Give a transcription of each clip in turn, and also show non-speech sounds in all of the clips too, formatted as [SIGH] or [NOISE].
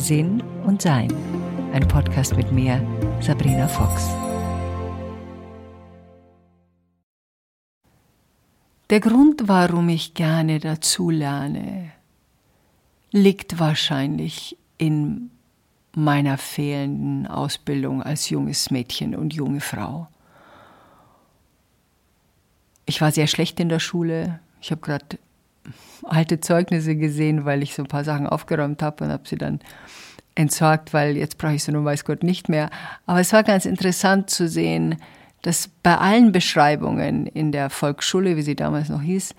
Sinn und Sein. Ein Podcast mit mir, Sabrina Fox. Der Grund, warum ich gerne dazulerne, liegt wahrscheinlich in meiner fehlenden Ausbildung als junges Mädchen und junge Frau. Ich war sehr schlecht in der Schule. Ich habe gerade alte Zeugnisse gesehen, weil ich so ein paar Sachen aufgeräumt habe und habe sie dann entsorgt, weil jetzt brauche ich sie nun weiß Gott nicht mehr. Aber es war ganz interessant zu sehen, dass bei allen Beschreibungen in der Volksschule, wie sie damals noch hieß,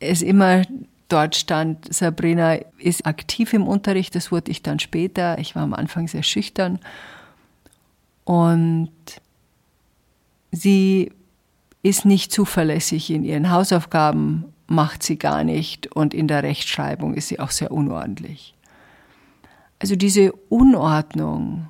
es immer dort stand, Sabrina ist aktiv im Unterricht, das wurde ich dann später. Ich war am Anfang sehr schüchtern. Und sie ist nicht zuverlässig in ihren Hausaufgaben, macht sie gar nicht und in der Rechtschreibung ist sie auch sehr unordentlich. Also diese Unordnung,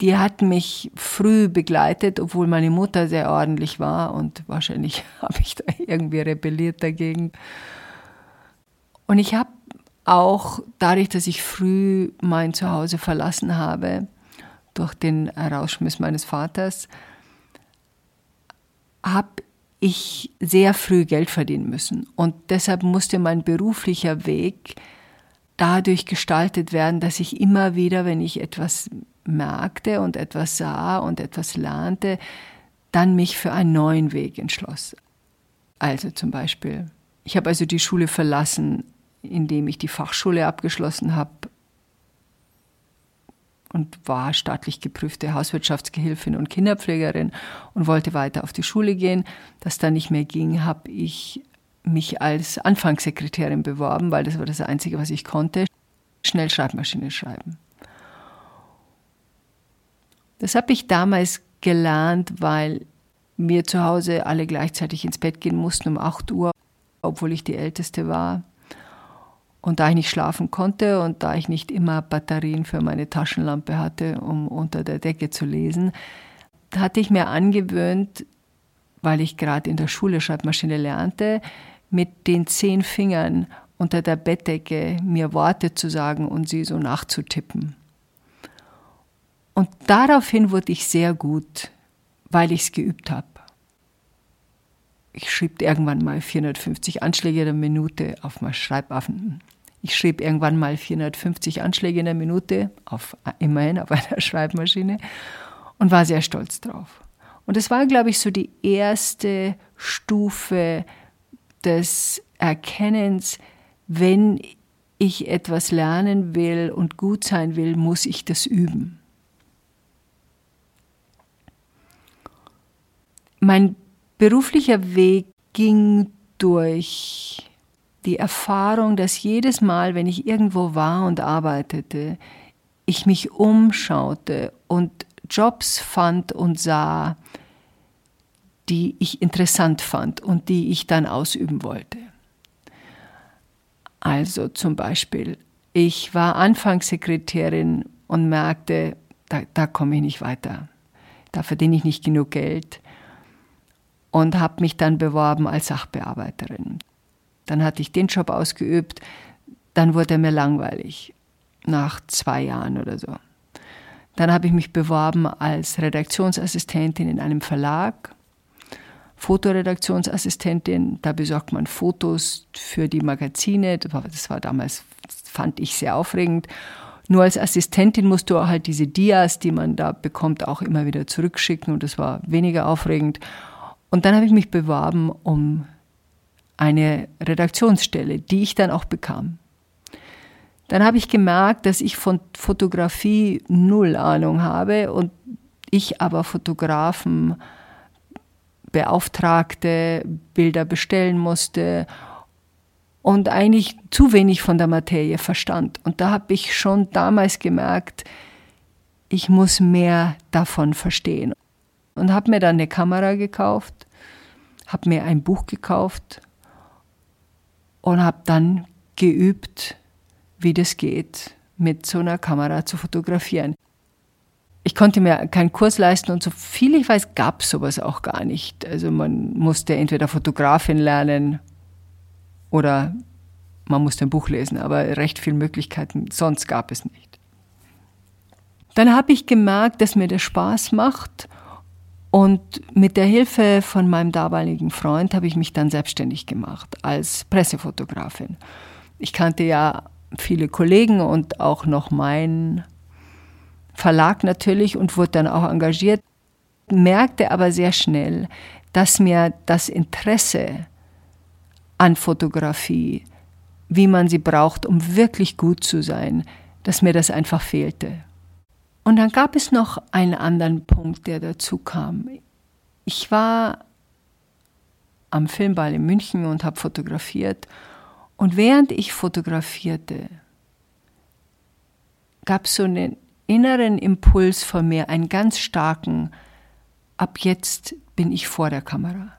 die hat mich früh begleitet, obwohl meine Mutter sehr ordentlich war und wahrscheinlich [LAUGHS] habe ich da irgendwie rebelliert dagegen. Und ich habe auch dadurch, dass ich früh mein Zuhause verlassen habe, durch den Herausschmiss meines Vaters, habe ich sehr früh Geld verdienen müssen. Und deshalb musste mein beruflicher Weg dadurch gestaltet werden, dass ich immer wieder, wenn ich etwas merkte und etwas sah und etwas lernte, dann mich für einen neuen Weg entschloss. Also zum Beispiel, ich habe also die Schule verlassen, indem ich die Fachschule abgeschlossen habe und war staatlich geprüfte Hauswirtschaftsgehilfin und Kinderpflegerin und wollte weiter auf die Schule gehen. Das dann nicht mehr ging, habe ich mich als Anfangssekretärin beworben, weil das war das Einzige, was ich konnte. Schnell Schreibmaschine schreiben. Das habe ich damals gelernt, weil wir zu Hause alle gleichzeitig ins Bett gehen mussten um 8 Uhr, obwohl ich die Älteste war. Und da ich nicht schlafen konnte und da ich nicht immer Batterien für meine Taschenlampe hatte, um unter der Decke zu lesen, hatte ich mir angewöhnt, weil ich gerade in der Schule Schreibmaschine lernte, mit den zehn Fingern unter der Bettdecke mir Worte zu sagen und sie so nachzutippen. Und daraufhin wurde ich sehr gut, weil ich es geübt habe. Ich schrieb irgendwann mal 450 Anschläge der Minute auf mal Schreibaffen. Ich schrieb irgendwann mal 450 Anschläge in der Minute auf immerhin auf [LAUGHS] einer Schreibmaschine und war sehr stolz drauf. Und es war, glaube ich, so die erste Stufe des Erkennens, wenn ich etwas lernen will und gut sein will, muss ich das üben. Mein beruflicher Weg ging durch die Erfahrung, dass jedes Mal, wenn ich irgendwo war und arbeitete, ich mich umschaute und Jobs fand und sah, die ich interessant fand und die ich dann ausüben wollte. Also zum Beispiel, ich war Anfangssekretärin und merkte, da, da komme ich nicht weiter, da verdiene ich nicht genug Geld und habe mich dann beworben als Sachbearbeiterin. Dann hatte ich den Job ausgeübt, dann wurde er mir langweilig, nach zwei Jahren oder so. Dann habe ich mich beworben als Redaktionsassistentin in einem Verlag, Fotoredaktionsassistentin, da besorgt man Fotos für die Magazine, das war, damals, fand ich sehr aufregend. Nur als Assistentin musst du halt diese Dias, die man da bekommt, auch immer wieder zurückschicken und das war weniger aufregend. Und dann habe ich mich beworben um eine Redaktionsstelle, die ich dann auch bekam. Dann habe ich gemerkt, dass ich von Fotografie null Ahnung habe und ich aber Fotografen beauftragte, Bilder bestellen musste und eigentlich zu wenig von der Materie verstand. Und da habe ich schon damals gemerkt, ich muss mehr davon verstehen. Und habe mir dann eine Kamera gekauft habe mir ein Buch gekauft und habe dann geübt, wie das geht, mit so einer Kamera zu fotografieren. Ich konnte mir keinen Kurs leisten und so viel ich weiß, gab es sowas auch gar nicht. Also man musste entweder Fotografin lernen oder Man musste ein Buch lesen, aber recht viele Möglichkeiten sonst gab es nicht. Dann habe ich gemerkt, dass mir das Spaß macht und mit der Hilfe von meinem damaligen Freund habe ich mich dann selbstständig gemacht als Pressefotografin. Ich kannte ja viele Kollegen und auch noch meinen Verlag natürlich und wurde dann auch engagiert, merkte aber sehr schnell, dass mir das Interesse an Fotografie, wie man sie braucht, um wirklich gut zu sein, dass mir das einfach fehlte. Und dann gab es noch einen anderen Punkt, der dazu kam. Ich war am Filmball in München und habe fotografiert. Und während ich fotografierte, gab es so einen inneren Impuls von mir, einen ganz starken, ab jetzt bin ich vor der Kamera.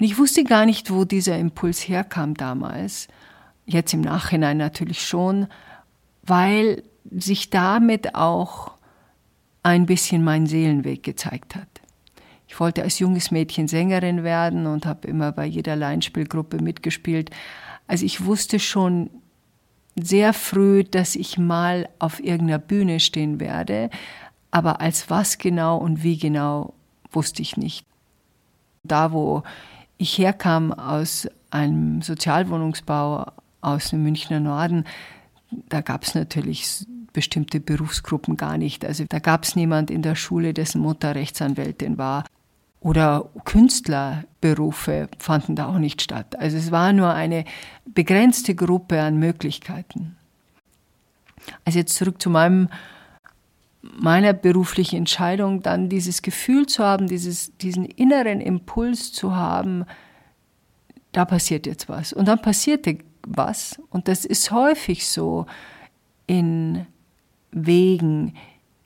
Und ich wusste gar nicht, wo dieser Impuls herkam damals. Jetzt im Nachhinein natürlich schon, weil sich damit auch ein bisschen mein Seelenweg gezeigt hat. Ich wollte als junges Mädchen Sängerin werden und habe immer bei jeder Laienspielgruppe mitgespielt. Also ich wusste schon sehr früh, dass ich mal auf irgendeiner Bühne stehen werde, aber als was genau und wie genau wusste ich nicht. Da, wo ich herkam aus einem Sozialwohnungsbau aus dem Münchner Norden, da gab es natürlich bestimmte Berufsgruppen gar nicht. Also da gab es niemand in der Schule, dessen Mutter Rechtsanwältin war. Oder Künstlerberufe fanden da auch nicht statt. Also es war nur eine begrenzte Gruppe an Möglichkeiten. Also jetzt zurück zu meinem meiner beruflichen Entscheidung dann dieses Gefühl zu haben, dieses, diesen inneren Impuls zu haben, da passiert jetzt was. Und dann passierte was. Und das ist häufig so in Wegen,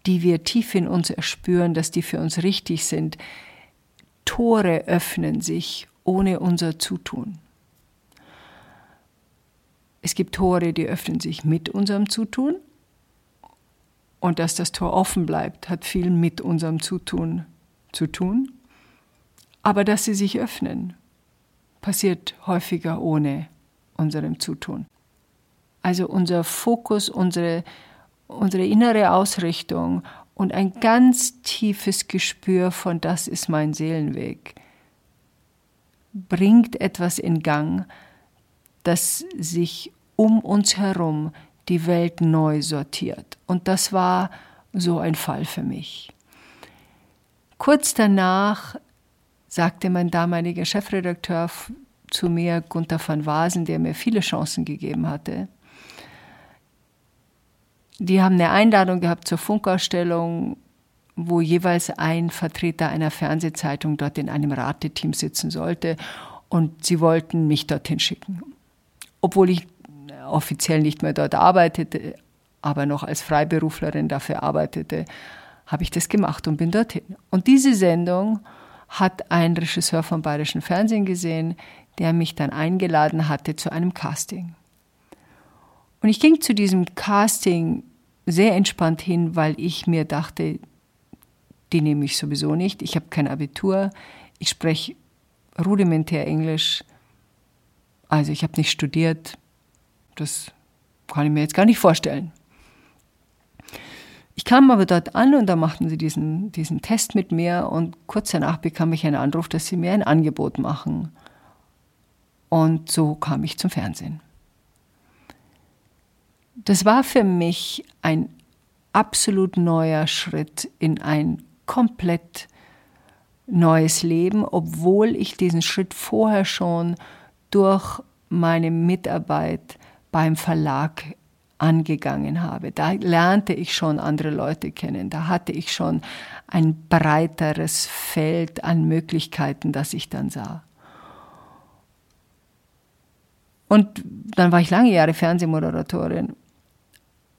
die wir tief in uns erspüren, dass die für uns richtig sind. Tore öffnen sich ohne unser Zutun. Es gibt Tore, die öffnen sich mit unserem Zutun und dass das Tor offen bleibt, hat viel mit unserem Zutun zu tun. Aber dass sie sich öffnen, passiert häufiger ohne unserem Zutun. Also unser Fokus, unsere, unsere innere Ausrichtung und ein ganz tiefes Gespür von das ist mein Seelenweg bringt etwas in Gang, das sich um uns herum die Welt neu sortiert. Und das war so ein Fall für mich. Kurz danach sagte mein damaliger Chefredakteur zu mir, Gunther van Wasen, der mir viele Chancen gegeben hatte, die haben eine Einladung gehabt zur Funkausstellung, wo jeweils ein Vertreter einer Fernsehzeitung dort in einem Rateteam sitzen sollte. Und sie wollten mich dorthin schicken. Obwohl ich offiziell nicht mehr dort arbeitete, aber noch als Freiberuflerin dafür arbeitete, habe ich das gemacht und bin dorthin. Und diese Sendung hat ein Regisseur vom Bayerischen Fernsehen gesehen, der mich dann eingeladen hatte zu einem Casting. Und ich ging zu diesem Casting sehr entspannt hin, weil ich mir dachte, die nehme ich sowieso nicht. Ich habe kein Abitur, ich spreche rudimentär Englisch, also ich habe nicht studiert, das kann ich mir jetzt gar nicht vorstellen. Ich kam aber dort an und da machten sie diesen, diesen Test mit mir und kurz danach bekam ich einen Anruf, dass sie mir ein Angebot machen. Und so kam ich zum Fernsehen. Das war für mich ein absolut neuer Schritt in ein komplett neues Leben, obwohl ich diesen Schritt vorher schon durch meine Mitarbeit beim Verlag angegangen habe. Da lernte ich schon andere Leute kennen. Da hatte ich schon ein breiteres Feld an Möglichkeiten, das ich dann sah. Und dann war ich lange Jahre Fernsehmoderatorin.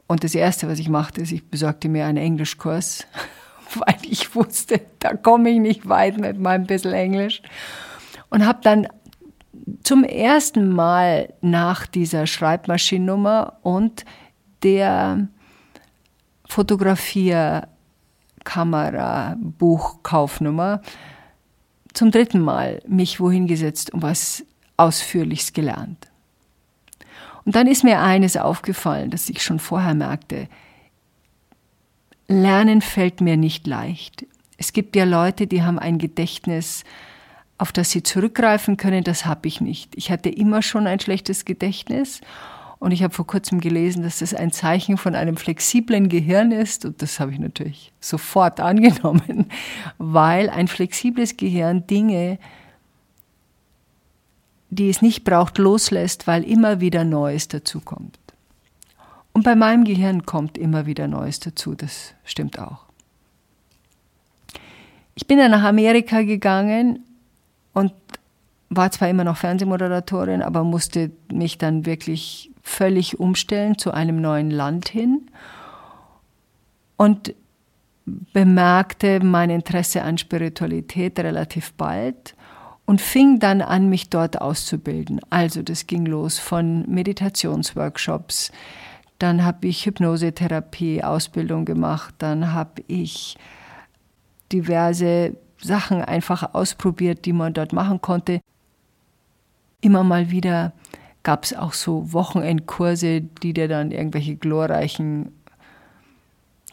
Und das Erste, was ich machte, ist, ich besorgte mir einen Englischkurs, [LAUGHS] weil ich wusste, da komme ich nicht weit mit meinem bisschen Englisch. Und habe dann zum ersten Mal nach dieser Schreibmaschinennummer und der Fotografierkamera Buchkaufnummer zum dritten Mal mich wohin gesetzt und was ausführlichst gelernt. Und dann ist mir eines aufgefallen, das ich schon vorher merkte. Lernen fällt mir nicht leicht. Es gibt ja Leute, die haben ein Gedächtnis, auf das sie zurückgreifen können, das habe ich nicht. Ich hatte immer schon ein schlechtes Gedächtnis und ich habe vor kurzem gelesen, dass das ein Zeichen von einem flexiblen Gehirn ist und das habe ich natürlich sofort [LAUGHS] angenommen, weil ein flexibles Gehirn Dinge die es nicht braucht, loslässt, weil immer wieder Neues dazukommt. Und bei meinem Gehirn kommt immer wieder Neues dazu, das stimmt auch. Ich bin dann nach Amerika gegangen und war zwar immer noch Fernsehmoderatorin, aber musste mich dann wirklich völlig umstellen zu einem neuen Land hin und bemerkte mein Interesse an Spiritualität relativ bald und fing dann an, mich dort auszubilden. Also das ging los von Meditationsworkshops, dann habe ich Hypnosetherapie Ausbildung gemacht, dann habe ich diverse Sachen einfach ausprobiert, die man dort machen konnte. Immer mal wieder gab es auch so Wochenendkurse, die dir dann irgendwelche glorreichen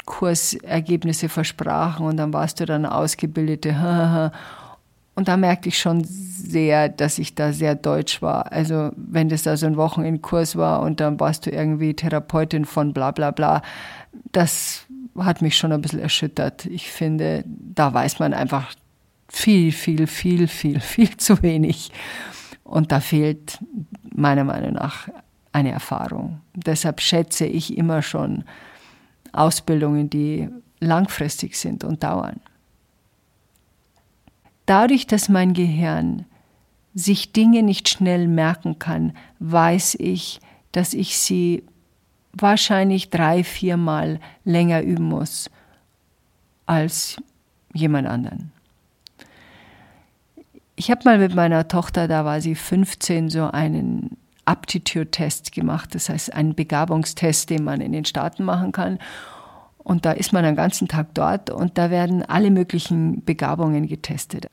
Kursergebnisse versprachen und dann warst du dann ausgebildete [LAUGHS] Und da merkte ich schon sehr, dass ich da sehr deutsch war. Also wenn das da so ein Wochenendkurs war und dann warst du irgendwie Therapeutin von bla bla bla, das hat mich schon ein bisschen erschüttert. Ich finde, da weiß man einfach viel, viel, viel, viel, viel zu wenig. Und da fehlt meiner Meinung nach eine Erfahrung. Deshalb schätze ich immer schon Ausbildungen, die langfristig sind und dauern dadurch, dass mein Gehirn sich Dinge nicht schnell merken kann, weiß ich, dass ich sie wahrscheinlich drei, viermal länger üben muss als jemand anderen. Ich habe mal mit meiner Tochter, da war sie 15, so einen Aptitude-Test gemacht, das heißt einen Begabungstest, den man in den Staaten machen kann. Und da ist man den ganzen Tag dort und da werden alle möglichen Begabungen getestet.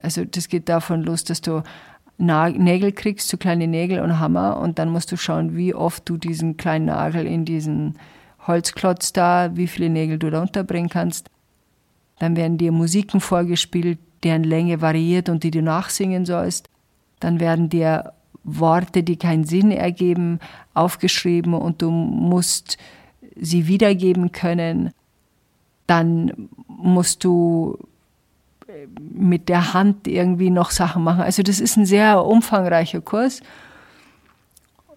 Also das geht davon los, dass du Nägel kriegst, so kleine Nägel und Hammer und dann musst du schauen, wie oft du diesen kleinen Nagel in diesen Holzklotz da, wie viele Nägel du da unterbringen kannst. Dann werden dir Musiken vorgespielt, deren Länge variiert und die du nachsingen sollst. Dann werden dir Worte, die keinen Sinn ergeben, aufgeschrieben und du musst sie wiedergeben können. Dann musst du mit der Hand irgendwie noch Sachen machen. Also das ist ein sehr umfangreicher Kurs,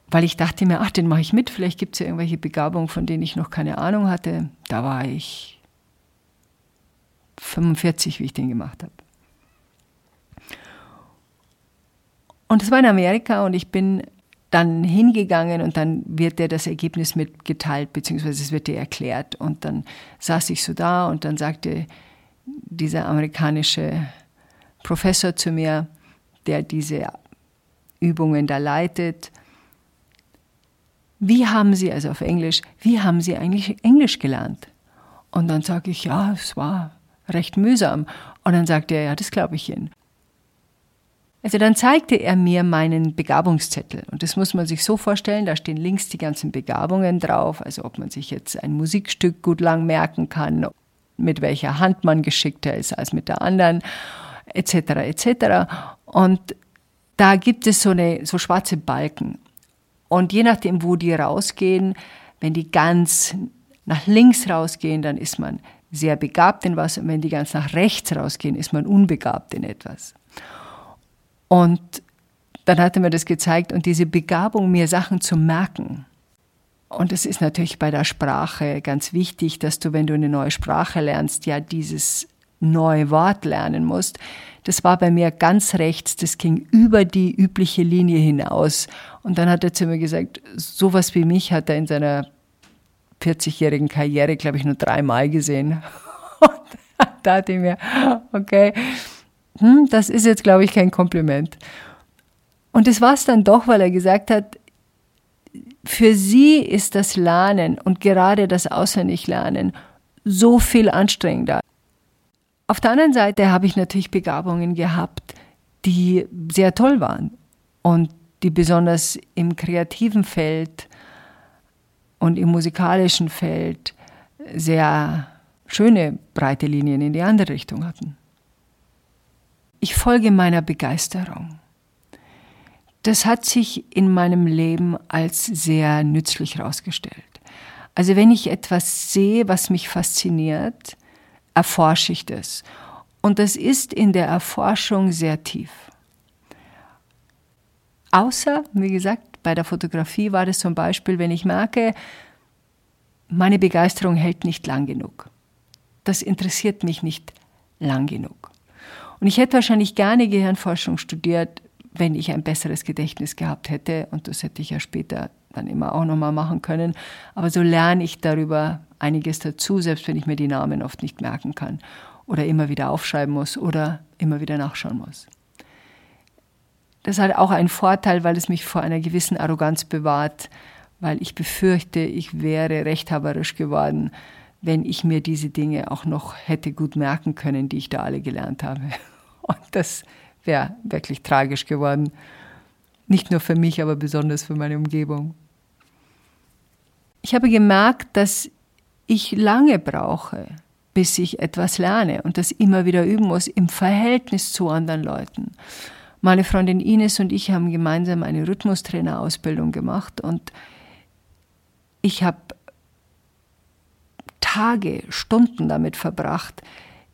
weil ich dachte mir, ach, den mache ich mit, vielleicht gibt es ja irgendwelche Begabungen, von denen ich noch keine Ahnung hatte. Da war ich 45, wie ich den gemacht habe. Und es war in Amerika und ich bin dann hingegangen und dann wird dir das Ergebnis mitgeteilt, beziehungsweise es wird dir erklärt. Und dann saß ich so da und dann sagte dieser amerikanische Professor zu mir, der diese Übungen da leitet. Wie haben Sie, also auf Englisch, wie haben Sie eigentlich Englisch gelernt? Und dann sage ich, ja, es war recht mühsam. Und dann sagte er, ja, das glaube ich Ihnen. Also dann zeigte er mir meinen Begabungszettel. Und das muss man sich so vorstellen, da stehen links die ganzen Begabungen drauf, also ob man sich jetzt ein Musikstück gut lang merken kann, mit welcher Hand man geschickter ist als mit der anderen, etc. etc. Und da gibt es so, eine, so schwarze Balken. Und je nachdem, wo die rausgehen, wenn die ganz nach links rausgehen, dann ist man sehr begabt in was. Und wenn die ganz nach rechts rausgehen, ist man unbegabt in etwas. Und dann hat er mir das gezeigt und diese Begabung, mir Sachen zu merken, und es ist natürlich bei der Sprache ganz wichtig, dass du, wenn du eine neue Sprache lernst, ja dieses neue Wort lernen musst. Das war bei mir ganz rechts, das ging über die übliche Linie hinaus. Und dann hat er zu mir gesagt, sowas wie mich hat er in seiner 40-jährigen Karriere, glaube ich, nur dreimal gesehen. [LAUGHS] Und da dachte ich mir, okay, hm, das ist jetzt, glaube ich, kein Kompliment. Und das war es dann doch, weil er gesagt hat, für sie ist das Lernen und gerade das Auswendiglernen so viel anstrengender. Auf der anderen Seite habe ich natürlich Begabungen gehabt, die sehr toll waren. und die besonders im kreativen Feld und im musikalischen Feld sehr schöne breite Linien in die andere Richtung hatten. Ich folge meiner Begeisterung. Das hat sich in meinem Leben als sehr nützlich herausgestellt. Also wenn ich etwas sehe, was mich fasziniert, erforsche ich das. Und das ist in der Erforschung sehr tief. Außer, wie gesagt, bei der Fotografie war das zum Beispiel, wenn ich merke, meine Begeisterung hält nicht lang genug. Das interessiert mich nicht lang genug. Und ich hätte wahrscheinlich gerne Gehirnforschung studiert, wenn ich ein besseres Gedächtnis gehabt hätte. Und das hätte ich ja später dann immer auch nochmal machen können. Aber so lerne ich darüber einiges dazu, selbst wenn ich mir die Namen oft nicht merken kann oder immer wieder aufschreiben muss oder immer wieder nachschauen muss. Das hat auch einen Vorteil, weil es mich vor einer gewissen Arroganz bewahrt, weil ich befürchte, ich wäre rechthaberisch geworden, wenn ich mir diese Dinge auch noch hätte gut merken können, die ich da alle gelernt habe. [LAUGHS] Und das wäre wirklich tragisch geworden. Nicht nur für mich, aber besonders für meine Umgebung. Ich habe gemerkt, dass ich lange brauche, bis ich etwas lerne und das immer wieder üben muss im Verhältnis zu anderen Leuten. Meine Freundin Ines und ich haben gemeinsam eine Rhythmustrainerausbildung gemacht und ich habe Tage, Stunden damit verbracht,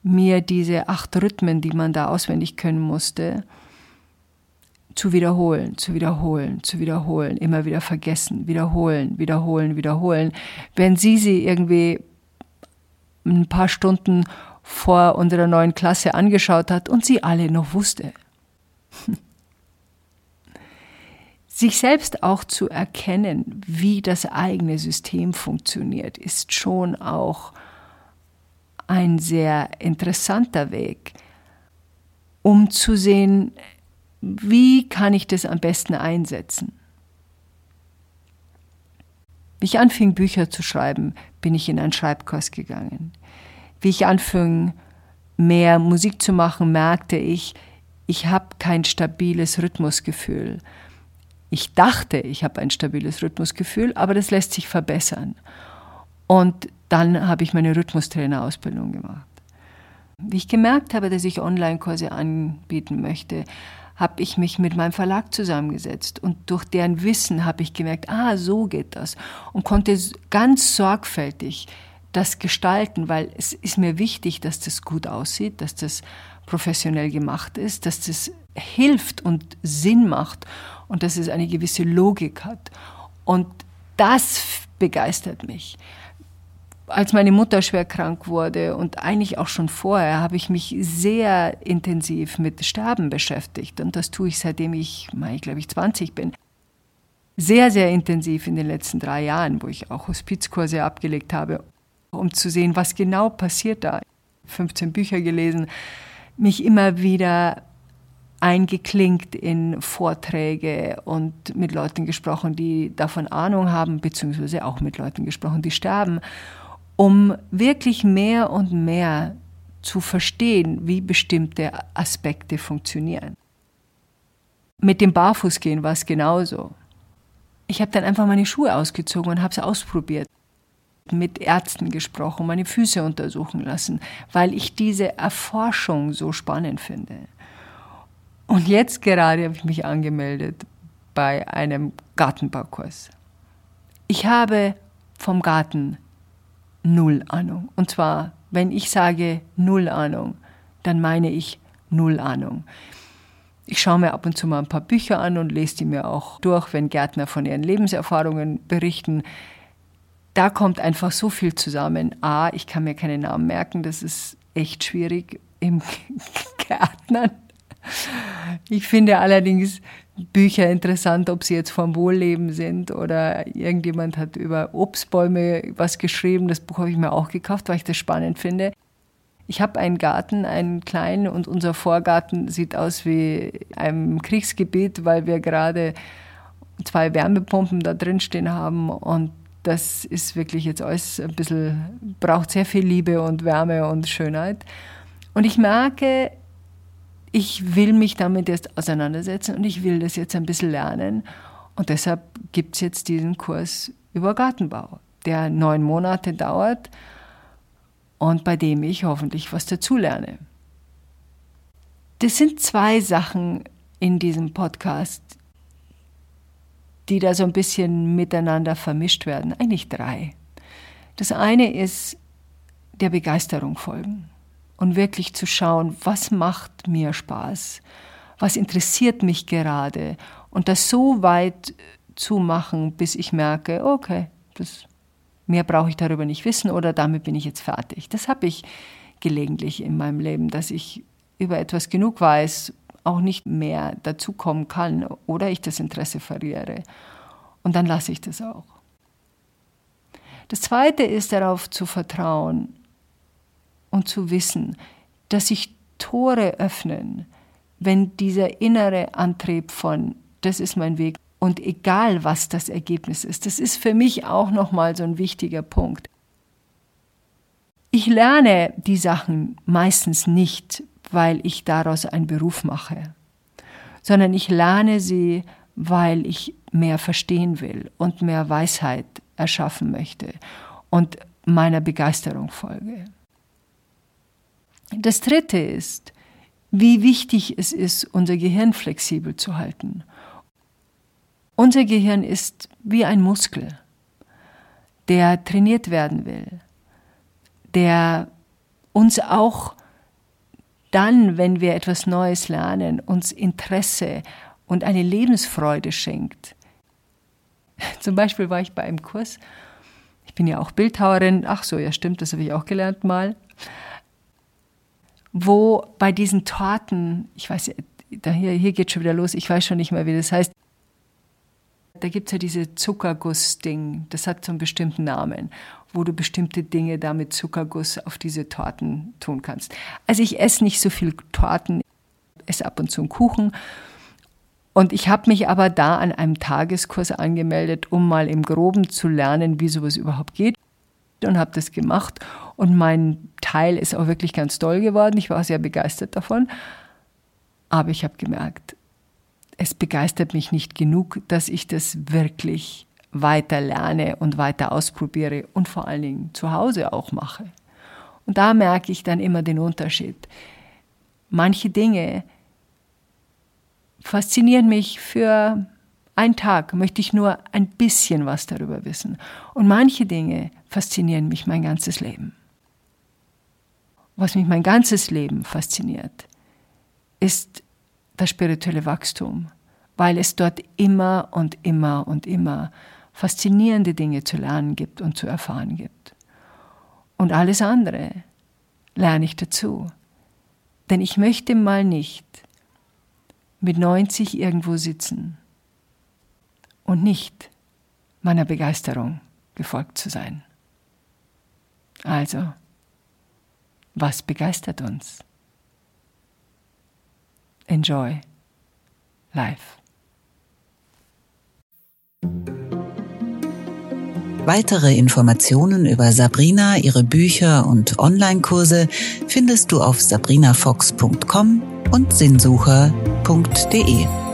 mir diese acht Rhythmen, die man da auswendig können musste, zu wiederholen, zu wiederholen, zu wiederholen, immer wieder vergessen, wiederholen, wiederholen, wiederholen. Wenn sie sie irgendwie ein paar Stunden vor unserer neuen Klasse angeschaut hat und sie alle noch wusste. [LAUGHS] Sich selbst auch zu erkennen, wie das eigene System funktioniert, ist schon auch ein sehr interessanter Weg, um zu sehen, wie kann ich das am besten einsetzen. Wie ich anfing, Bücher zu schreiben, bin ich in einen Schreibkurs gegangen. Wie ich anfing, mehr Musik zu machen, merkte ich, ich habe kein stabiles Rhythmusgefühl. Ich dachte, ich habe ein stabiles Rhythmusgefühl, aber das lässt sich verbessern. Und dann habe ich meine Rhythmustrainerausbildung gemacht. Wie ich gemerkt habe, dass ich Online-Kurse anbieten möchte, habe ich mich mit meinem Verlag zusammengesetzt und durch deren Wissen habe ich gemerkt, ah, so geht das und konnte ganz sorgfältig das gestalten, weil es ist mir wichtig, dass das gut aussieht, dass das professionell gemacht ist, dass das hilft und Sinn macht und dass es eine gewisse Logik hat. Und das begeistert mich. Als meine Mutter schwer krank wurde und eigentlich auch schon vorher, habe ich mich sehr intensiv mit Sterben beschäftigt. Und das tue ich seitdem ich, ich glaube ich, 20 bin. Sehr, sehr intensiv in den letzten drei Jahren, wo ich auch Hospizkurse abgelegt habe, um zu sehen, was genau passiert da. 15 Bücher gelesen, mich immer wieder eingeklinkt in Vorträge und mit Leuten gesprochen, die davon Ahnung haben, beziehungsweise auch mit Leuten gesprochen, die sterben, um wirklich mehr und mehr zu verstehen, wie bestimmte Aspekte funktionieren. Mit dem Barfußgehen war es genauso. Ich habe dann einfach meine Schuhe ausgezogen und habe es ausprobiert mit Ärzten gesprochen, meine Füße untersuchen lassen, weil ich diese Erforschung so spannend finde. Und jetzt gerade habe ich mich angemeldet bei einem Gartenbaukurs. Ich habe vom Garten null Ahnung. Und zwar, wenn ich sage null Ahnung, dann meine ich null Ahnung. Ich schaue mir ab und zu mal ein paar Bücher an und lese die mir auch durch, wenn Gärtner von ihren Lebenserfahrungen berichten da kommt einfach so viel zusammen. A, ich kann mir keine Namen merken, das ist echt schwierig im [LAUGHS] Gärtnern. Ich finde allerdings Bücher interessant, ob sie jetzt vom Wohlleben sind oder irgendjemand hat über Obstbäume was geschrieben. Das Buch habe ich mir auch gekauft, weil ich das spannend finde. Ich habe einen Garten, einen kleinen, und unser Vorgarten sieht aus wie ein Kriegsgebiet, weil wir gerade zwei Wärmepumpen da drin stehen haben und das ist wirklich jetzt alles ein bisschen, braucht sehr viel Liebe und Wärme und Schönheit. Und ich merke, ich will mich damit jetzt auseinandersetzen und ich will das jetzt ein bisschen lernen. Und deshalb gibt es jetzt diesen Kurs über Gartenbau, der neun Monate dauert und bei dem ich hoffentlich was dazulerne. Das sind zwei Sachen in diesem Podcast, die da so ein bisschen miteinander vermischt werden. Eigentlich drei. Das eine ist der Begeisterung folgen und wirklich zu schauen, was macht mir Spaß, was interessiert mich gerade und das so weit zu machen, bis ich merke, okay, das, mehr brauche ich darüber nicht wissen oder damit bin ich jetzt fertig. Das habe ich gelegentlich in meinem Leben, dass ich über etwas genug weiß, auch nicht mehr dazukommen kann oder ich das Interesse verliere. Und dann lasse ich das auch. Das Zweite ist darauf zu vertrauen und zu wissen, dass sich Tore öffnen, wenn dieser innere Antrieb von, das ist mein Weg und egal was das Ergebnis ist, das ist für mich auch nochmal so ein wichtiger Punkt. Ich lerne die Sachen meistens nicht, weil ich daraus einen Beruf mache, sondern ich lerne sie, weil ich mehr verstehen will und mehr Weisheit erschaffen möchte und meiner Begeisterung folge. Das Dritte ist, wie wichtig es ist, unser Gehirn flexibel zu halten. Unser Gehirn ist wie ein Muskel, der trainiert werden will, der uns auch dann, wenn wir etwas Neues lernen, uns Interesse und eine Lebensfreude schenkt. [LAUGHS] Zum Beispiel war ich bei einem Kurs, ich bin ja auch Bildhauerin, ach so, ja stimmt, das habe ich auch gelernt mal, wo bei diesen Torten, ich weiß, da hier, hier geht schon wieder los, ich weiß schon nicht mehr, wie das heißt, da gibt es ja diese Zuckerguss-Ding, das hat so einen bestimmten Namen, wo du bestimmte Dinge da mit Zuckerguss auf diese Torten tun kannst. Also ich esse nicht so viel Torten, esse ab und zu einen Kuchen. Und ich habe mich aber da an einem Tageskurs angemeldet, um mal im Groben zu lernen, wie sowas überhaupt geht. Und habe das gemacht. Und mein Teil ist auch wirklich ganz toll geworden. Ich war sehr begeistert davon. Aber ich habe gemerkt, es begeistert mich nicht genug, dass ich das wirklich weiter lerne und weiter ausprobiere und vor allen Dingen zu Hause auch mache. Und da merke ich dann immer den Unterschied. Manche Dinge faszinieren mich für einen Tag, möchte ich nur ein bisschen was darüber wissen. Und manche Dinge faszinieren mich mein ganzes Leben. Was mich mein ganzes Leben fasziniert, ist das spirituelle Wachstum, weil es dort immer und immer und immer faszinierende Dinge zu lernen gibt und zu erfahren gibt. Und alles andere lerne ich dazu. Denn ich möchte mal nicht mit 90 irgendwo sitzen und nicht meiner Begeisterung gefolgt zu sein. Also, was begeistert uns? Enjoy life. Weitere Informationen über Sabrina, ihre Bücher und Online-Kurse findest du auf sabrinafox.com und sinnsucher.de.